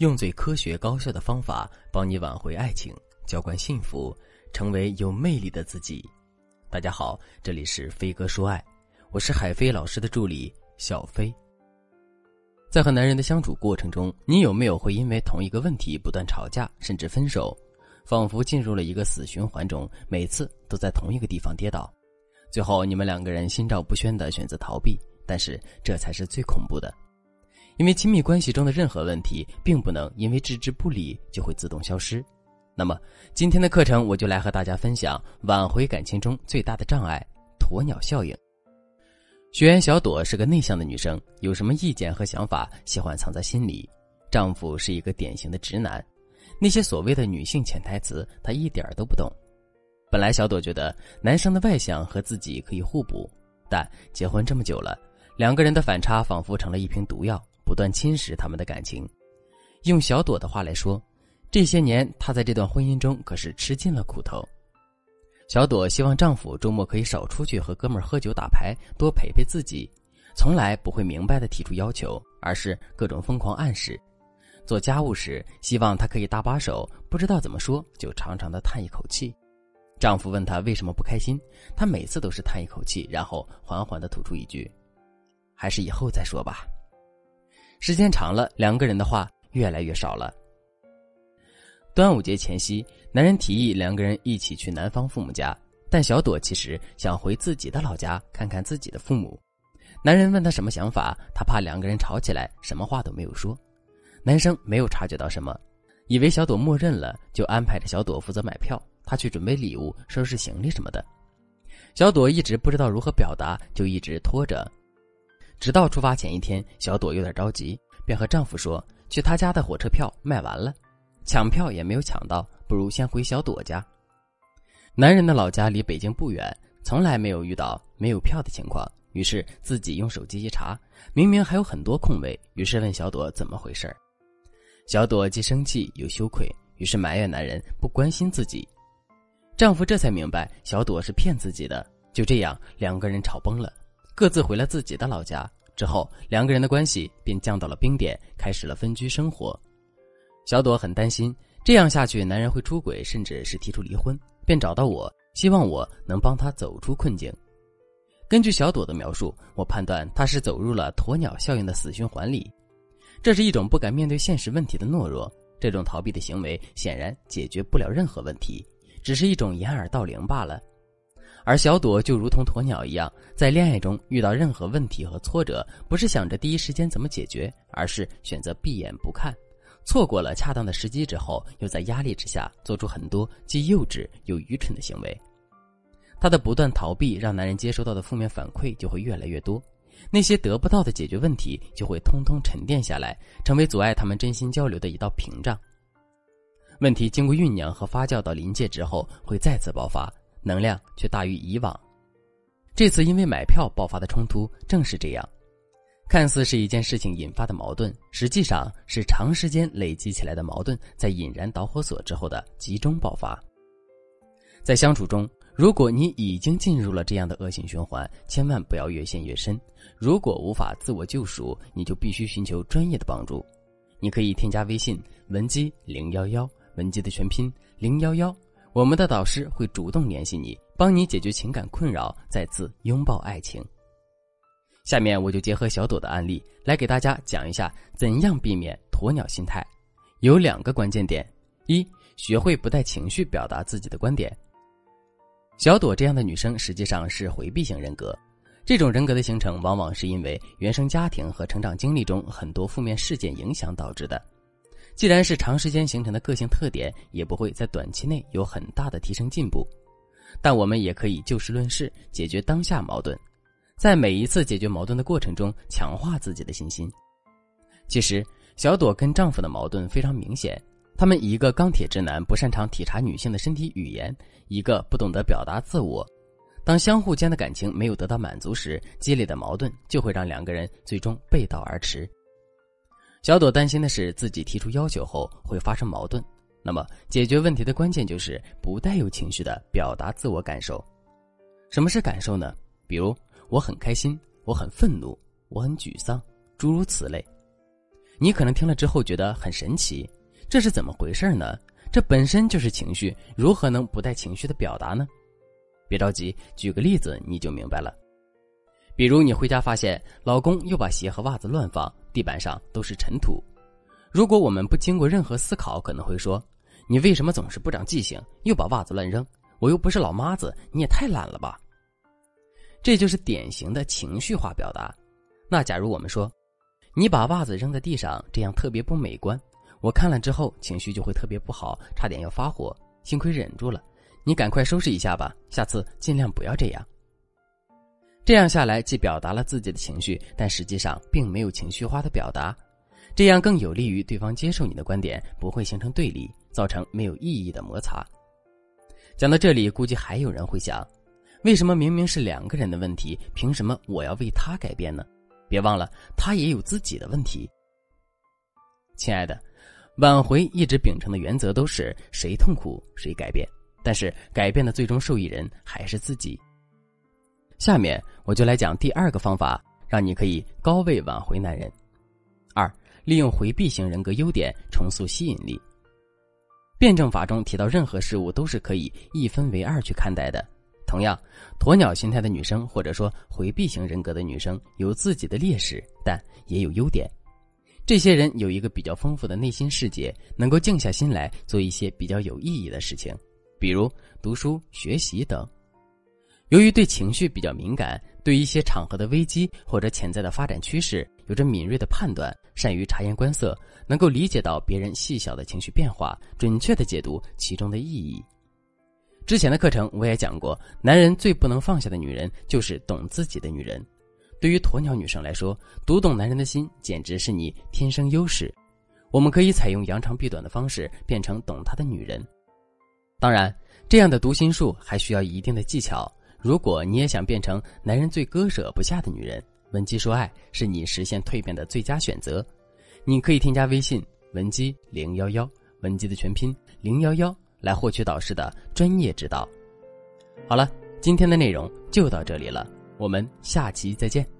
用最科学高效的方法帮你挽回爱情，浇灌幸福，成为有魅力的自己。大家好，这里是飞哥说爱，我是海飞老师的助理小飞。在和男人的相处过程中，你有没有会因为同一个问题不断吵架，甚至分手，仿佛进入了一个死循环中，每次都在同一个地方跌倒，最后你们两个人心照不宣的选择逃避，但是这才是最恐怖的。因为亲密关系中的任何问题，并不能因为置之不理就会自动消失。那么，今天的课程我就来和大家分享挽回感情中最大的障碍——鸵鸟效应。学员小朵是个内向的女生，有什么意见和想法，喜欢藏在心里。丈夫是一个典型的直男，那些所谓的女性潜台词，她一点都不懂。本来小朵觉得男生的外向和自己可以互补，但结婚这么久了，两个人的反差仿佛成了一瓶毒药。不断侵蚀他们的感情。用小朵的话来说，这些年她在这段婚姻中可是吃尽了苦头。小朵希望丈夫周末可以少出去和哥们儿喝酒打牌，多陪陪自己，从来不会明白的提出要求，而是各种疯狂暗示。做家务时，希望他可以搭把手，不知道怎么说，就长长的叹一口气。丈夫问她为什么不开心，她每次都是叹一口气，然后缓缓的吐出一句：“还是以后再说吧。”时间长了，两个人的话越来越少了。端午节前夕，男人提议两个人一起去男方父母家，但小朵其实想回自己的老家看看自己的父母。男人问他什么想法，他怕两个人吵起来，什么话都没有说。男生没有察觉到什么，以为小朵默认了，就安排着小朵负责买票，他去准备礼物、收拾行李什么的。小朵一直不知道如何表达，就一直拖着。直到出发前一天，小朵有点着急，便和丈夫说：“去他家的火车票卖完了，抢票也没有抢到，不如先回小朵家。”男人的老家离北京不远，从来没有遇到没有票的情况，于是自己用手机一查，明明还有很多空位，于是问小朵怎么回事小朵既生气又羞愧，于是埋怨男人不关心自己。丈夫这才明白小朵是骗自己的，就这样两个人吵崩了。各自回了自己的老家之后，两个人的关系便降到了冰点，开始了分居生活。小朵很担心这样下去，男人会出轨，甚至是提出离婚，便找到我，希望我能帮他走出困境。根据小朵的描述，我判断他是走入了鸵鸟效应的死循环里。这是一种不敢面对现实问题的懦弱，这种逃避的行为显然解决不了任何问题，只是一种掩耳盗铃罢了。而小朵就如同鸵鸟一样，在恋爱中遇到任何问题和挫折，不是想着第一时间怎么解决，而是选择闭眼不看，错过了恰当的时机之后，又在压力之下做出很多既幼稚又愚蠢的行为。她的不断逃避，让男人接收到的负面反馈就会越来越多，那些得不到的解决问题就会通通沉淀下来，成为阻碍他们真心交流的一道屏障。问题经过酝酿和发酵到临界之后，会再次爆发。能量却大于以往，这次因为买票爆发的冲突正是这样，看似是一件事情引发的矛盾，实际上是长时间累积起来的矛盾在引燃导火索之后的集中爆发。在相处中，如果你已经进入了这样的恶性循环，千万不要越陷越深。如果无法自我救赎，你就必须寻求专业的帮助。你可以添加微信文姬零幺幺，文姬的全拼零幺幺。我们的导师会主动联系你，帮你解决情感困扰，再次拥抱爱情。下面我就结合小朵的案例来给大家讲一下怎样避免鸵鸟心态。有两个关键点：一、学会不带情绪表达自己的观点。小朵这样的女生实际上是回避型人格，这种人格的形成往往是因为原生家庭和成长经历中很多负面事件影响导致的。既然是长时间形成的个性特点，也不会在短期内有很大的提升进步。但我们也可以就事论事，解决当下矛盾，在每一次解决矛盾的过程中，强化自己的信心。其实，小朵跟丈夫的矛盾非常明显，他们一个钢铁直男不擅长体察女性的身体语言，一个不懂得表达自我。当相互间的感情没有得到满足时，激烈的矛盾就会让两个人最终背道而驰。小朵担心的是自己提出要求后会发生矛盾，那么解决问题的关键就是不带有情绪的表达自我感受。什么是感受呢？比如我很开心，我很愤怒，我很沮丧，诸如此类。你可能听了之后觉得很神奇，这是怎么回事呢？这本身就是情绪，如何能不带情绪的表达呢？别着急，举个例子你就明白了。比如你回家发现老公又把鞋和袜子乱放，地板上都是尘土。如果我们不经过任何思考，可能会说：“你为什么总是不长记性，又把袜子乱扔？我又不是老妈子，你也太懒了吧！”这就是典型的情绪化表达。那假如我们说：“你把袜子扔在地上，这样特别不美观。”我看了之后，情绪就会特别不好，差点要发火，幸亏忍住了。你赶快收拾一下吧，下次尽量不要这样。这样下来，既表达了自己的情绪，但实际上并没有情绪化的表达，这样更有利于对方接受你的观点，不会形成对立，造成没有意义的摩擦。讲到这里，估计还有人会想：为什么明明是两个人的问题，凭什么我要为他改变呢？别忘了，他也有自己的问题。亲爱的。挽回一直秉承的原则都是谁痛苦谁改变，但是改变的最终受益人还是自己。下面我就来讲第二个方法，让你可以高位挽回男人。二，利用回避型人格优点重塑吸引力。辩证法中提到，任何事物都是可以一分为二去看待的。同样，鸵鸟心态的女生或者说回避型人格的女生有自己的劣势，但也有优点。这些人有一个比较丰富的内心世界，能够静下心来做一些比较有意义的事情，比如读书、学习等。由于对情绪比较敏感，对一些场合的危机或者潜在的发展趋势有着敏锐的判断，善于察言观色，能够理解到别人细小的情绪变化，准确的解读其中的意义。之前的课程我也讲过，男人最不能放下的女人就是懂自己的女人。对于鸵鸟女生来说，读懂男人的心简直是你天生优势。我们可以采用扬长避短的方式，变成懂他的女人。当然，这样的读心术还需要一定的技巧。如果你也想变成男人最割舍不下的女人，文姬说爱是你实现蜕变的最佳选择。你可以添加微信文姬零幺幺，文姬的全拼零幺幺，来获取导师的专业指导。好了，今天的内容就到这里了。我们下期再见。